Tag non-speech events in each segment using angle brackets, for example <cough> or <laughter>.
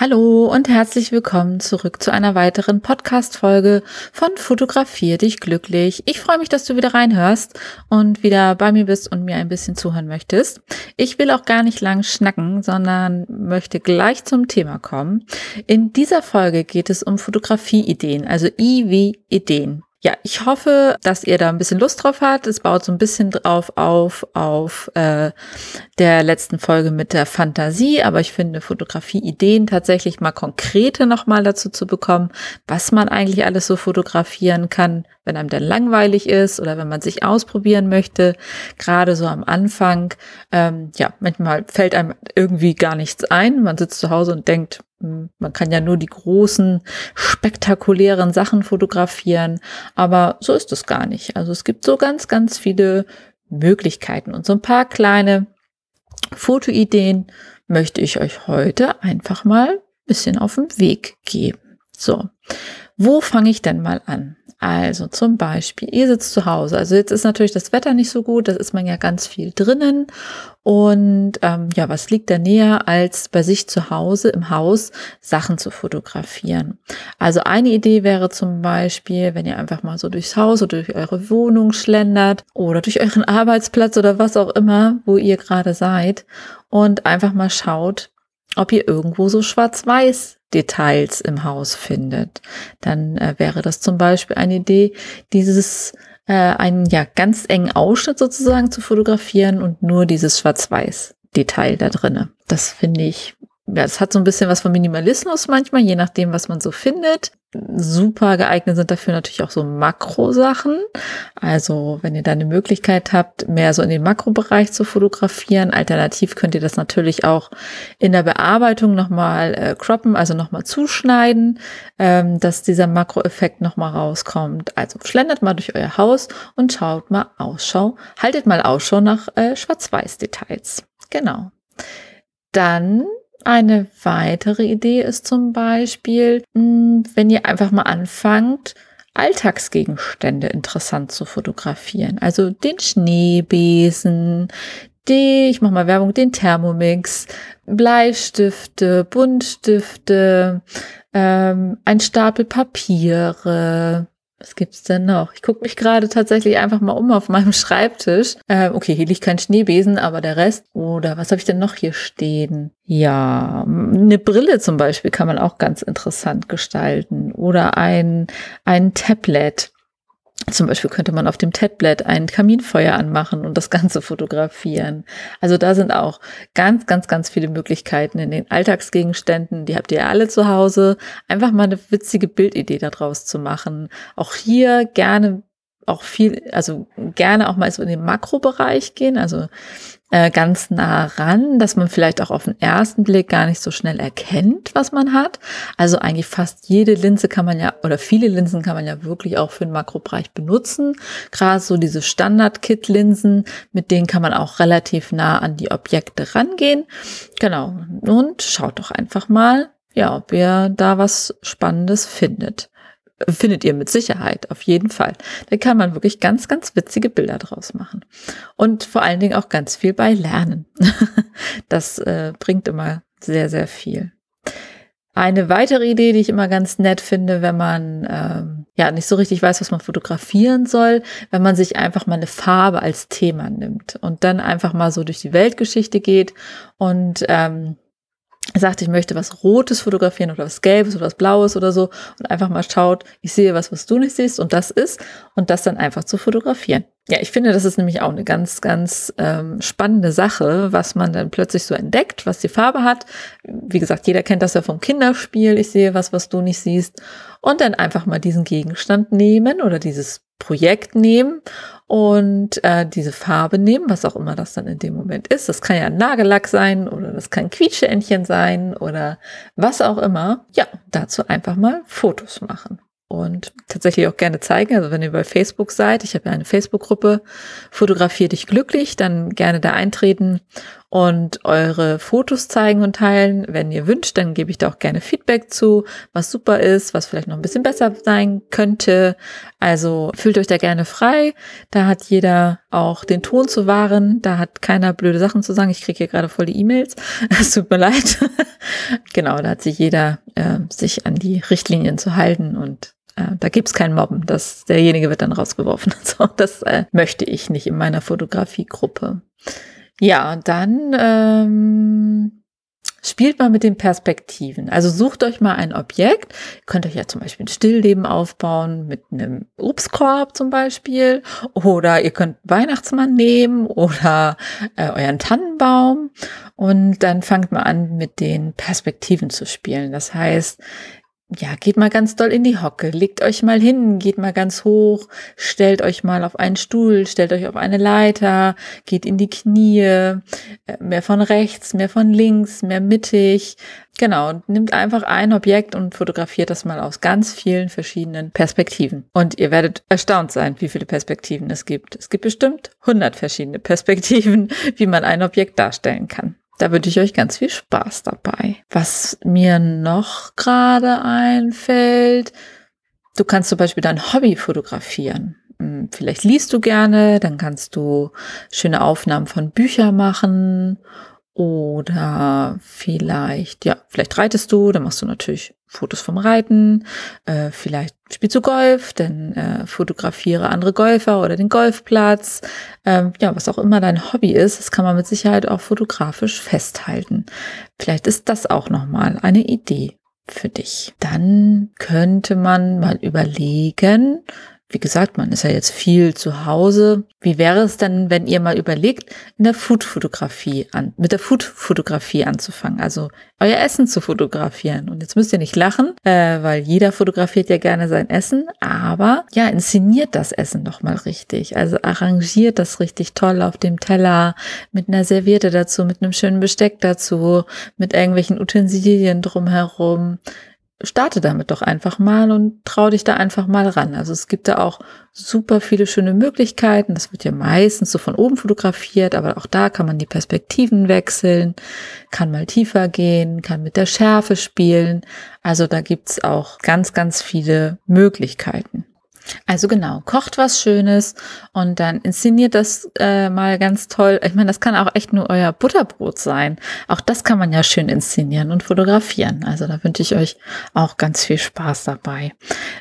Hallo und herzlich willkommen zurück zu einer weiteren Podcast-Folge von Fotografier dich glücklich. Ich freue mich, dass du wieder reinhörst und wieder bei mir bist und mir ein bisschen zuhören möchtest. Ich will auch gar nicht lang schnacken, sondern möchte gleich zum Thema kommen. In dieser Folge geht es um Fotografie-Ideen, also I wie Ideen. Ja, ich hoffe, dass ihr da ein bisschen Lust drauf habt. Es baut so ein bisschen drauf auf auf äh, der letzten Folge mit der Fantasie, aber ich finde Fotografie-Ideen tatsächlich mal konkrete nochmal dazu zu bekommen, was man eigentlich alles so fotografieren kann, wenn einem dann langweilig ist oder wenn man sich ausprobieren möchte. Gerade so am Anfang, ähm, ja, manchmal fällt einem irgendwie gar nichts ein. Man sitzt zu Hause und denkt, hm, man kann ja nur die großen, spektakulären Sachen fotografieren, aber so ist es gar nicht. Also es gibt so ganz, ganz viele Möglichkeiten und so ein paar kleine Fotoideen möchte ich euch heute einfach mal ein bisschen auf den Weg geben. So, wo fange ich denn mal an? Also zum Beispiel, ihr sitzt zu Hause. Also jetzt ist natürlich das Wetter nicht so gut, das ist man ja ganz viel drinnen. Und ähm, ja, was liegt da näher, als bei sich zu Hause im Haus Sachen zu fotografieren? Also eine Idee wäre zum Beispiel, wenn ihr einfach mal so durchs Haus oder durch eure Wohnung schlendert oder durch euren Arbeitsplatz oder was auch immer, wo ihr gerade seid und einfach mal schaut, ob ihr irgendwo so schwarz-weiß Details im Haus findet. Dann äh, wäre das zum Beispiel eine Idee, dieses äh, einen ja ganz engen Ausschnitt sozusagen zu fotografieren und nur dieses Schwarz-Weiß-Detail da drinne. Das finde ich ja, es hat so ein bisschen was von Minimalismus manchmal, je nachdem, was man so findet. Super geeignet sind dafür natürlich auch so Makrosachen. Also, wenn ihr da eine Möglichkeit habt, mehr so in den Makrobereich zu fotografieren. Alternativ könnt ihr das natürlich auch in der Bearbeitung nochmal äh, croppen, also nochmal zuschneiden, ähm, dass dieser Makroeffekt nochmal rauskommt. Also, schlendert mal durch euer Haus und schaut mal Ausschau, haltet mal Ausschau nach äh, Schwarz-Weiß-Details. Genau. Dann eine weitere Idee ist zum Beispiel, hm, wenn ihr einfach mal anfangt, Alltagsgegenstände interessant zu fotografieren. Also den Schneebesen, die, ich mache mal Werbung, den Thermomix, Bleistifte, Buntstifte, ähm, ein Stapel Papiere, was gibt's denn noch? Ich gucke mich gerade tatsächlich einfach mal um auf meinem <laughs> Schreibtisch. Ähm, okay, hier liegt kein Schneebesen, aber der Rest. Oder was habe ich denn noch hier stehen? Ja, eine Brille zum Beispiel kann man auch ganz interessant gestalten. Oder ein, ein Tablet. Zum Beispiel könnte man auf dem Tablet ein Kaminfeuer anmachen und das Ganze fotografieren. Also da sind auch ganz, ganz, ganz viele Möglichkeiten in den Alltagsgegenständen. Die habt ihr alle zu Hause. Einfach mal eine witzige Bildidee daraus zu machen. Auch hier gerne auch viel, also gerne auch mal so in den Makrobereich gehen, also äh, ganz nah ran, dass man vielleicht auch auf den ersten Blick gar nicht so schnell erkennt, was man hat. Also eigentlich fast jede Linse kann man ja, oder viele Linsen kann man ja wirklich auch für den Makrobereich benutzen. Gerade so diese Standard-Kit-Linsen, mit denen kann man auch relativ nah an die Objekte rangehen. Genau. Und schaut doch einfach mal, ja, ob ihr da was Spannendes findet findet ihr mit Sicherheit, auf jeden Fall. Da kann man wirklich ganz, ganz witzige Bilder draus machen. Und vor allen Dingen auch ganz viel bei Lernen. <laughs> das äh, bringt immer sehr, sehr viel. Eine weitere Idee, die ich immer ganz nett finde, wenn man ähm, ja nicht so richtig weiß, was man fotografieren soll, wenn man sich einfach mal eine Farbe als Thema nimmt und dann einfach mal so durch die Weltgeschichte geht und ähm, sagt, ich möchte was Rotes fotografieren oder was Gelbes oder was Blaues oder so und einfach mal schaut, ich sehe was, was du nicht siehst und das ist und das dann einfach zu fotografieren. Ja, ich finde, das ist nämlich auch eine ganz, ganz ähm, spannende Sache, was man dann plötzlich so entdeckt, was die Farbe hat. Wie gesagt, jeder kennt das ja vom Kinderspiel. Ich sehe was, was du nicht siehst. Und dann einfach mal diesen Gegenstand nehmen oder dieses Projekt nehmen und äh, diese Farbe nehmen, was auch immer das dann in dem Moment ist. Das kann ja ein Nagellack sein oder das kann Quietscheentchen sein oder was auch immer. Ja, dazu einfach mal Fotos machen. und tatsächlich auch gerne zeigen. Also wenn ihr bei Facebook seid, ich habe ja eine Facebook-Gruppe, fotografier dich glücklich, dann gerne da eintreten und eure Fotos zeigen und teilen. Wenn ihr wünscht, dann gebe ich da auch gerne Feedback zu, was super ist, was vielleicht noch ein bisschen besser sein könnte. Also fühlt euch da gerne frei. Da hat jeder auch den Ton zu wahren. Da hat keiner blöde Sachen zu sagen. Ich kriege hier gerade voll die E-Mails. <laughs> Es tut mir leid. <laughs> genau, da hat sich jeder äh, sich an die Richtlinien zu halten und äh, da gibt's kein Mobben. Das, derjenige wird dann rausgeworfen. <laughs> So, das äh, möchte ich nicht in meiner Fotografiegruppe. Ja, dann ähm, spielt mal mit den Perspektiven. Also sucht euch mal ein Objekt. Ihr könnt euch ja zum Beispiel ein Stillleben aufbauen mit einem Obstkorb zum Beispiel. Oder ihr könnt Weihnachtsmann nehmen oder äh, euren Tannenbaum. Und dann fangt mal an, mit den Perspektiven zu spielen. Das heißt, ja, geht mal ganz doll in die Hocke, legt euch mal hin, geht mal ganz hoch, stellt euch mal auf einen Stuhl, stellt euch auf eine Leiter, geht in die Knie, äh, mehr von rechts, mehr von links, mehr mittig. Genau, und nimmt einfach ein Objekt und fotografiert das mal aus ganz vielen verschiedenen Perspektiven. Und ihr werdet erstaunt sein, wie viele Perspektiven es gibt. Es gibt bestimmt 100 verschiedene Perspektiven, <laughs> wie man ein Objekt darstellen kann. Da wünsche ich euch ganz viel Spaß dabei. Was mir noch gerade einfällt, du kannst zum Beispiel dein Hobby fotografieren. Hm, vielleicht liest du gerne, dann kannst du schöne Aufnahmen von Büchern machen oder vielleicht, ja, vielleicht reitest du, dann machst du natürlich Fotos vom Reiten. Äh, vielleicht spielst du Golf, dann äh, fotografiere andere Golfer oder den Golfplatz. Ähm, ja, was auch immer dein Hobby ist, das kann man mit Sicherheit auch fotografisch festhalten. Vielleicht ist das auch nochmal eine Idee für dich. Dann könnte man mal überlegen, wie gesagt, man ist ja jetzt viel zu Hause. Wie wäre es denn, wenn ihr mal überlegt, in der Food-Fotografie an, mit der Food-Fotografie anzufangen, also euer Essen zu fotografieren. Und jetzt müsst ihr nicht lachen, äh, weil jeder fotografiert ja gerne sein Essen, aber ja, inszeniert das Essen doch mal richtig. Also arrangiert das richtig toll auf dem Teller, mit einer Serviette dazu, mit einem schönen Besteck dazu, mit irgendwelchen Utensilien drumherum starte damit doch einfach mal und trau dich da einfach mal ran. Also es gibt da auch super viele schöne Möglichkeiten. Das wird ja meistens so von oben fotografiert, aber auch da kann man die Perspektiven wechseln, kann mal tiefer gehen, kann mit der Schärfe spielen. Also da gibt's auch ganz, ganz viele Möglichkeiten. Also genau, kocht was Schönes und dann inszeniert das äh, mal ganz toll. Ich meine, das kann auch echt nur euer Butterbrot sein. Auch das kann man ja schön inszenieren und fotografieren. Also da wünsche ich euch auch ganz viel Spaß dabei.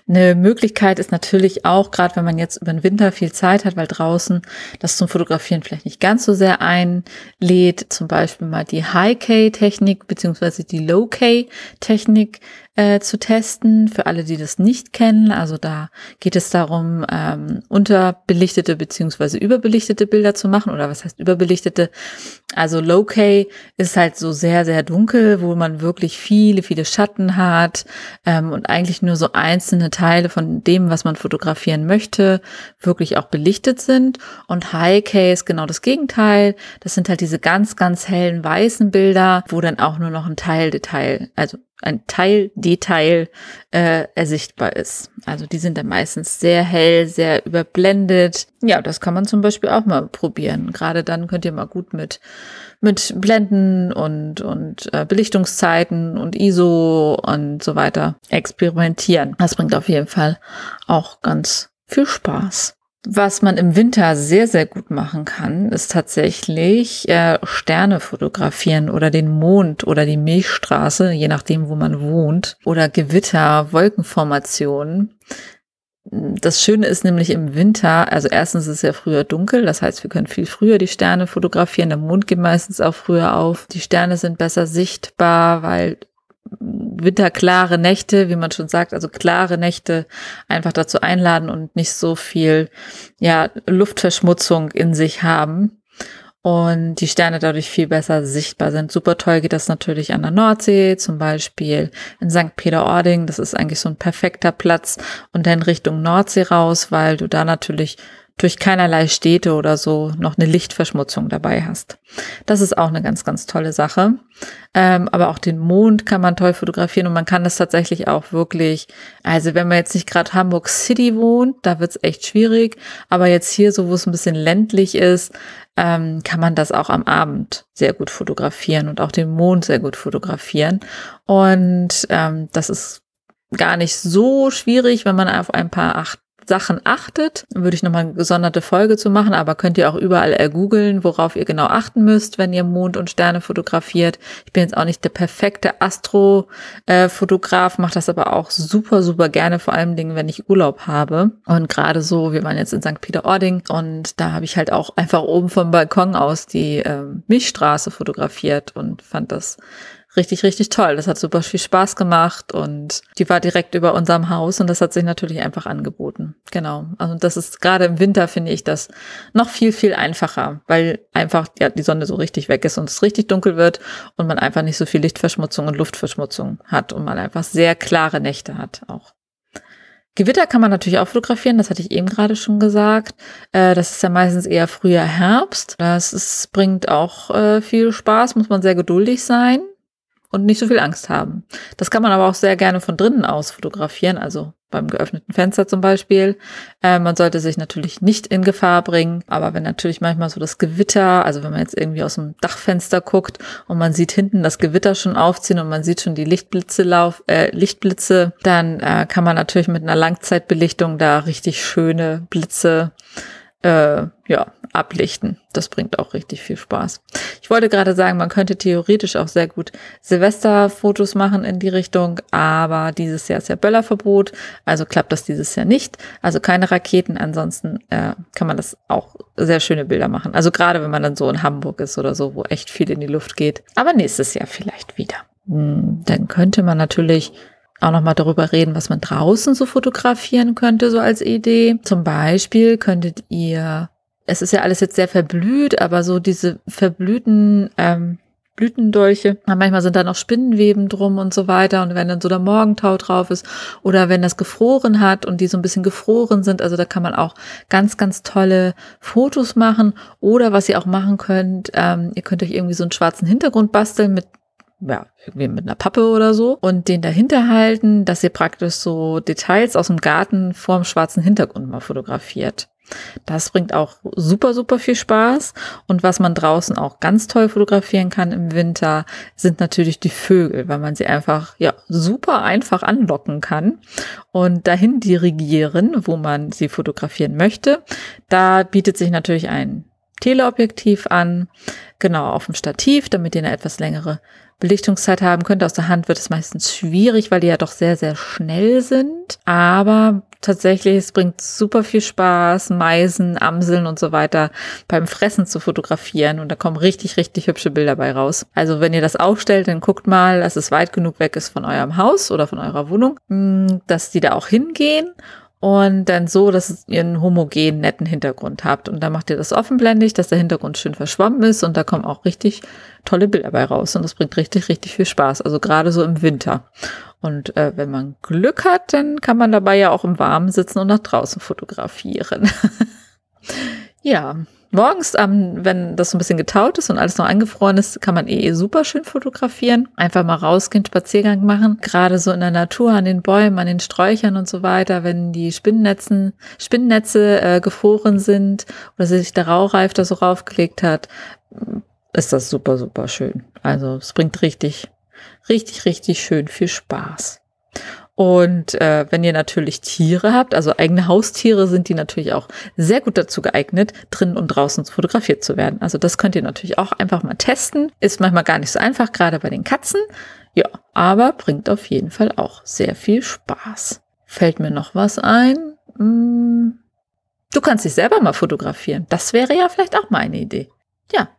Eine Möglichkeit ist natürlich auch, gerade wenn man jetzt über den Winter viel Zeit hat, weil draußen das zum Fotografieren vielleicht nicht ganz so sehr einlädt, zum Beispiel mal die High-K-Technik beziehungsweise die Low-K-Technik äh, zu testen, für alle, die das nicht kennen. Also da geht es darum, ähm, unterbelichtete beziehungsweise überbelichtete Bilder zu machen. Oder was heißt überbelichtete? Also Low-K ist halt so sehr, sehr dunkel, wo man wirklich viele, viele Schatten hat ähm, und eigentlich nur so einzelne Teile von dem, was man fotografieren möchte, wirklich auch belichtet sind. Und High-K ist genau das Gegenteil. Das sind halt diese ganz, ganz hellen weißen Bilder, wo dann auch nur noch ein Teildetail, also ein Teildetail äh, ersichtbar ist. Also die sind dann meistens sehr hell, sehr überblendet. Ja, das kann man zum Beispiel auch mal probieren. Gerade dann könnt ihr mal gut mit mit Blenden und und äh, Belichtungszeiten und ISO und so weiter experimentieren. Das bringt auf jeden Fall auch ganz viel Spaß. Was man im Winter sehr, sehr gut machen kann, ist tatsächlich äh, Sterne fotografieren oder den Mond oder die Milchstraße, je nachdem, wo man wohnt, oder Gewitter, Wolkenformationen. Das Schöne ist nämlich im Winter, also erstens ist es ja früher dunkel, das heißt, wir können viel früher die Sterne fotografieren, der Mond geht meistens auch früher auf. Die Sterne sind besser sichtbar, weil winterklare Nächte, wie man schon sagt, also klare Nächte einfach dazu einladen und nicht so viel ja, Luftverschmutzung in sich haben und die Sterne dadurch viel besser sichtbar sind. Super toll geht das natürlich an der Nordsee, zum Beispiel in St. Peter-Ording. Das ist eigentlich so ein perfekter Platz und dann Richtung Nordsee raus, weil du da natürlich durch keinerlei Städte oder so noch eine Lichtverschmutzung dabei hast. Das ist auch eine ganz, ganz tolle Sache. Ähm, aber auch den Mond kann man toll fotografieren und man kann das tatsächlich auch wirklich, also wenn man jetzt nicht gerade Hamburg City wohnt, da wird's echt schwierig, aber jetzt hier so, wo es ein bisschen ländlich ist, ähm, kann man das auch am Abend sehr gut fotografieren und auch den Mond sehr gut fotografieren. Und ähm, das ist gar nicht so schwierig, wenn man auf ein paar acht Sachen achtet, würde ich nochmal eine gesonderte Folge zu machen, aber könnt ihr auch überall ergoogeln, worauf ihr genau achten müsst, wenn ihr Mond und Sterne fotografiert. Ich bin jetzt auch nicht der perfekte Astrofotograf, mache das aber auch super, super gerne, vor allen Dingen, wenn ich Urlaub habe. Und gerade so, wir waren jetzt in St. Peter-Ording und da habe ich halt auch einfach oben vom Balkon aus die äh, Milchstraße fotografiert und fand das richtig, richtig toll. Das hat super viel Spaß gemacht und die war direkt über unserem Haus und das hat sich natürlich einfach angeboten. Genau. Also das ist gerade im Winter finde ich das noch viel, viel einfacher, weil einfach ja, die Sonne so richtig weg ist und es richtig dunkel wird und man einfach nicht so viel Lichtverschmutzung und Luftverschmutzung hat und man einfach sehr klare Nächte hat auch. Gewitter kann man natürlich auch fotografieren, das hatte ich eben gerade schon gesagt. Äh, das ist ja meistens eher früher Herbst. Das ist, bringt auch äh, viel Spaß, muss man sehr geduldig sein und nicht so viel Angst haben. Das kann man aber auch sehr gerne von drinnen aus fotografieren, also beim geöffneten Fenster zum Beispiel. Äh, man sollte sich natürlich nicht in Gefahr bringen, aber wenn natürlich manchmal so das Gewitter, also wenn man jetzt irgendwie aus dem Dachfenster guckt und man sieht hinten das Gewitter schon aufziehen und man sieht schon die Lichtblitze lauf, äh, Lichtblitze, dann äh, kann man natürlich mit einer Langzeitbelichtung da richtig schöne Blitze äh, ja, ablichten. Das bringt auch richtig viel Spaß. Ich wollte gerade sagen, man könnte theoretisch auch sehr gut Silvesterfotos machen in die Richtung, aber dieses Jahr ist ja Böllerverbot, also klappt das dieses Jahr nicht. Also keine Raketen, ansonsten äh, kann man das auch sehr schöne Bilder machen. Also gerade wenn man dann so in Hamburg ist oder so, wo echt viel in die Luft geht. Aber nächstes Jahr vielleicht wieder. Hm, dann könnte man natürlich auch nochmal darüber reden, was man draußen so fotografieren könnte, so als Idee. Zum Beispiel könntet ihr, es ist ja alles jetzt sehr verblüht, aber so diese verblühten ähm, Blütendolche, manchmal sind da noch Spinnenweben drum und so weiter. Und wenn dann so der Morgentau drauf ist oder wenn das gefroren hat und die so ein bisschen gefroren sind, also da kann man auch ganz, ganz tolle Fotos machen. Oder was ihr auch machen könnt, ähm, ihr könnt euch irgendwie so einen schwarzen Hintergrund basteln mit ja, irgendwie mit einer Pappe oder so und den dahinter halten, dass ihr praktisch so Details aus dem Garten vorm schwarzen Hintergrund mal fotografiert. Das bringt auch super, super viel Spaß. Und was man draußen auch ganz toll fotografieren kann im Winter, sind natürlich die Vögel, weil man sie einfach, ja, super einfach anlocken kann und dahin dirigieren, wo man sie fotografieren möchte. Da bietet sich natürlich ein Teleobjektiv an, genau auf dem Stativ, damit ihr eine etwas längere Belichtungszeit haben könnt. Aus der Hand wird es meistens schwierig, weil die ja doch sehr, sehr schnell sind. Aber tatsächlich, es bringt super viel Spaß, Meisen, Amseln und so weiter beim Fressen zu fotografieren. Und da kommen richtig, richtig hübsche Bilder bei raus. Also wenn ihr das aufstellt, dann guckt mal, dass es weit genug weg ist von eurem Haus oder von eurer Wohnung, mm, dass die da auch hingehen und dann so, dass ihr einen homogenen, netten Hintergrund habt. Und dann macht ihr das offenblendig, dass der Hintergrund schön verschwommen ist und da kommen auch richtig tolle Bilder bei raus. Und das bringt richtig, richtig viel Spaß. Also gerade so im Winter. Und äh, wenn man Glück hat, dann kann man dabei ja auch im Warmen sitzen und nach draußen fotografieren. <laughs> ja, Morgens, ähm, wenn das so ein bisschen getaut ist und alles noch eingefroren ist, kann man eh super schön fotografieren. Einfach mal rausgehen, Spaziergang machen. Gerade so in der Natur, an den Bäumen, an den Sträuchern und so weiter, wenn die Spinnennetzen, Spinnennetze äh, gefroren sind oder sich der Raureif da so raufgelegt hat, ist das super, super schön. Also es bringt richtig, richtig, richtig schön viel Spaß. Und äh, wenn ihr natürlich Tiere habt, also eigene Haustiere, sind die natürlich auch sehr gut dazu geeignet, drinnen und draußen fotografiert zu werden. Also das könnt ihr natürlich auch einfach mal testen. Ist manchmal gar nicht so einfach, gerade bei den Katzen. Ja, aber bringt auf jeden Fall auch sehr viel Spaß. Fällt mir noch was ein? Hm, du kannst dich selber mal fotografieren. Das wäre ja vielleicht auch mal eine Idee. Ja,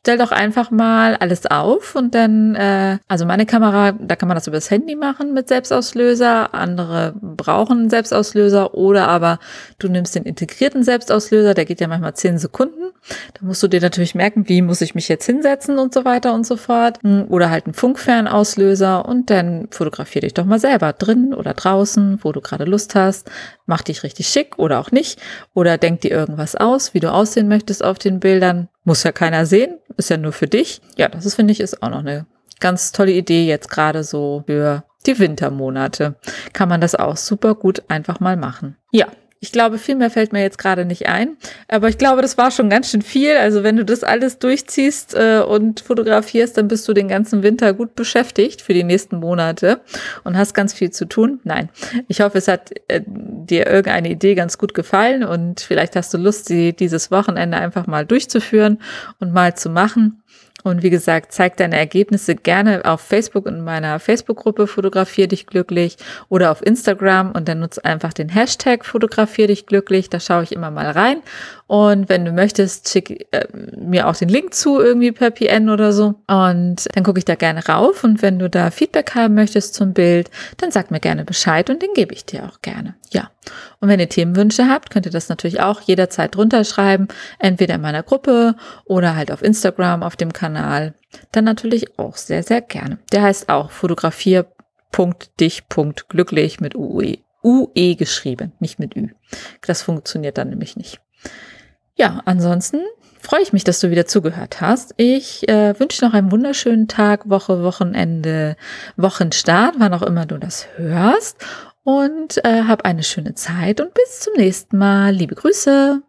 stell doch einfach mal alles auf und dann, äh, also meine Kamera, da kann man das über das Handy machen mit Selbstauslöser. Andere brauchen einen Selbstauslöser oder aber du nimmst den integrierten Selbstauslöser, der geht ja manchmal zehn Sekunden. Da musst du dir natürlich merken, wie muss ich mich jetzt hinsetzen und so weiter und so fort. Hm, oder halt einen Funkfernauslöser und dann fotografier dich doch mal selber drin oder draußen, wo du gerade Lust hast. Mach dich richtig schick oder auch nicht. Oder denk dir irgendwas aus, wie du aussehen möchtest auf den Bildern. Muss ja keiner sehen, ist ja nur für dich. Ja, das ist, finde ich, ist auch noch eine ganz tolle Idee jetzt gerade so für die Wintermonate. Kann man das auch super gut einfach mal machen. Ja, ich glaube, viel mehr fällt mir jetzt gerade nicht ein. Aber ich glaube, das war schon ganz schön viel. Also wenn du das alles durchziehst äh, und fotografierst, dann bist du den ganzen Winter gut beschäftigt für die nächsten Monate und hast ganz viel zu tun. Nein, ich hoffe, es hat äh, dir irgendeine Idee ganz gut gefallen und vielleicht hast du Lust, sie dieses Wochenende einfach mal durchzuführen und mal zu machen. Und wie gesagt, zeig deine Ergebnisse gerne auf Facebook in meiner Facebook-Gruppe Fotografier dich glücklich oder auf Instagram und dann nutze einfach den Hashtag Fotografier dich glücklich. Da schaue ich immer mal rein. Und wenn du möchtest, schick äh, mir auch den Link zu irgendwie per PN oder so. Und dann gucke ich da gerne rauf. Und wenn du da Feedback haben möchtest zum Bild, dann sag mir gerne Bescheid und den gebe ich dir auch gerne. Ja. Und wenn ihr Themenwünsche habt, könnt ihr das natürlich auch jederzeit drunter schreiben, entweder in meiner Gruppe oder halt auf Instagram auf dem Kanal. Dann natürlich auch sehr, sehr gerne. Der heißt auch fotografier.dich.glücklich mit UE. UE geschrieben, nicht mit Ü. Das funktioniert dann nämlich nicht. Ja, ansonsten freue ich mich, dass du wieder zugehört hast. Ich äh, wünsche noch einen wunderschönen Tag, Woche, Wochenende, Wochenstart, wann auch immer du das hörst und äh, hab eine schöne Zeit und bis zum nächsten Mal. Liebe Grüße.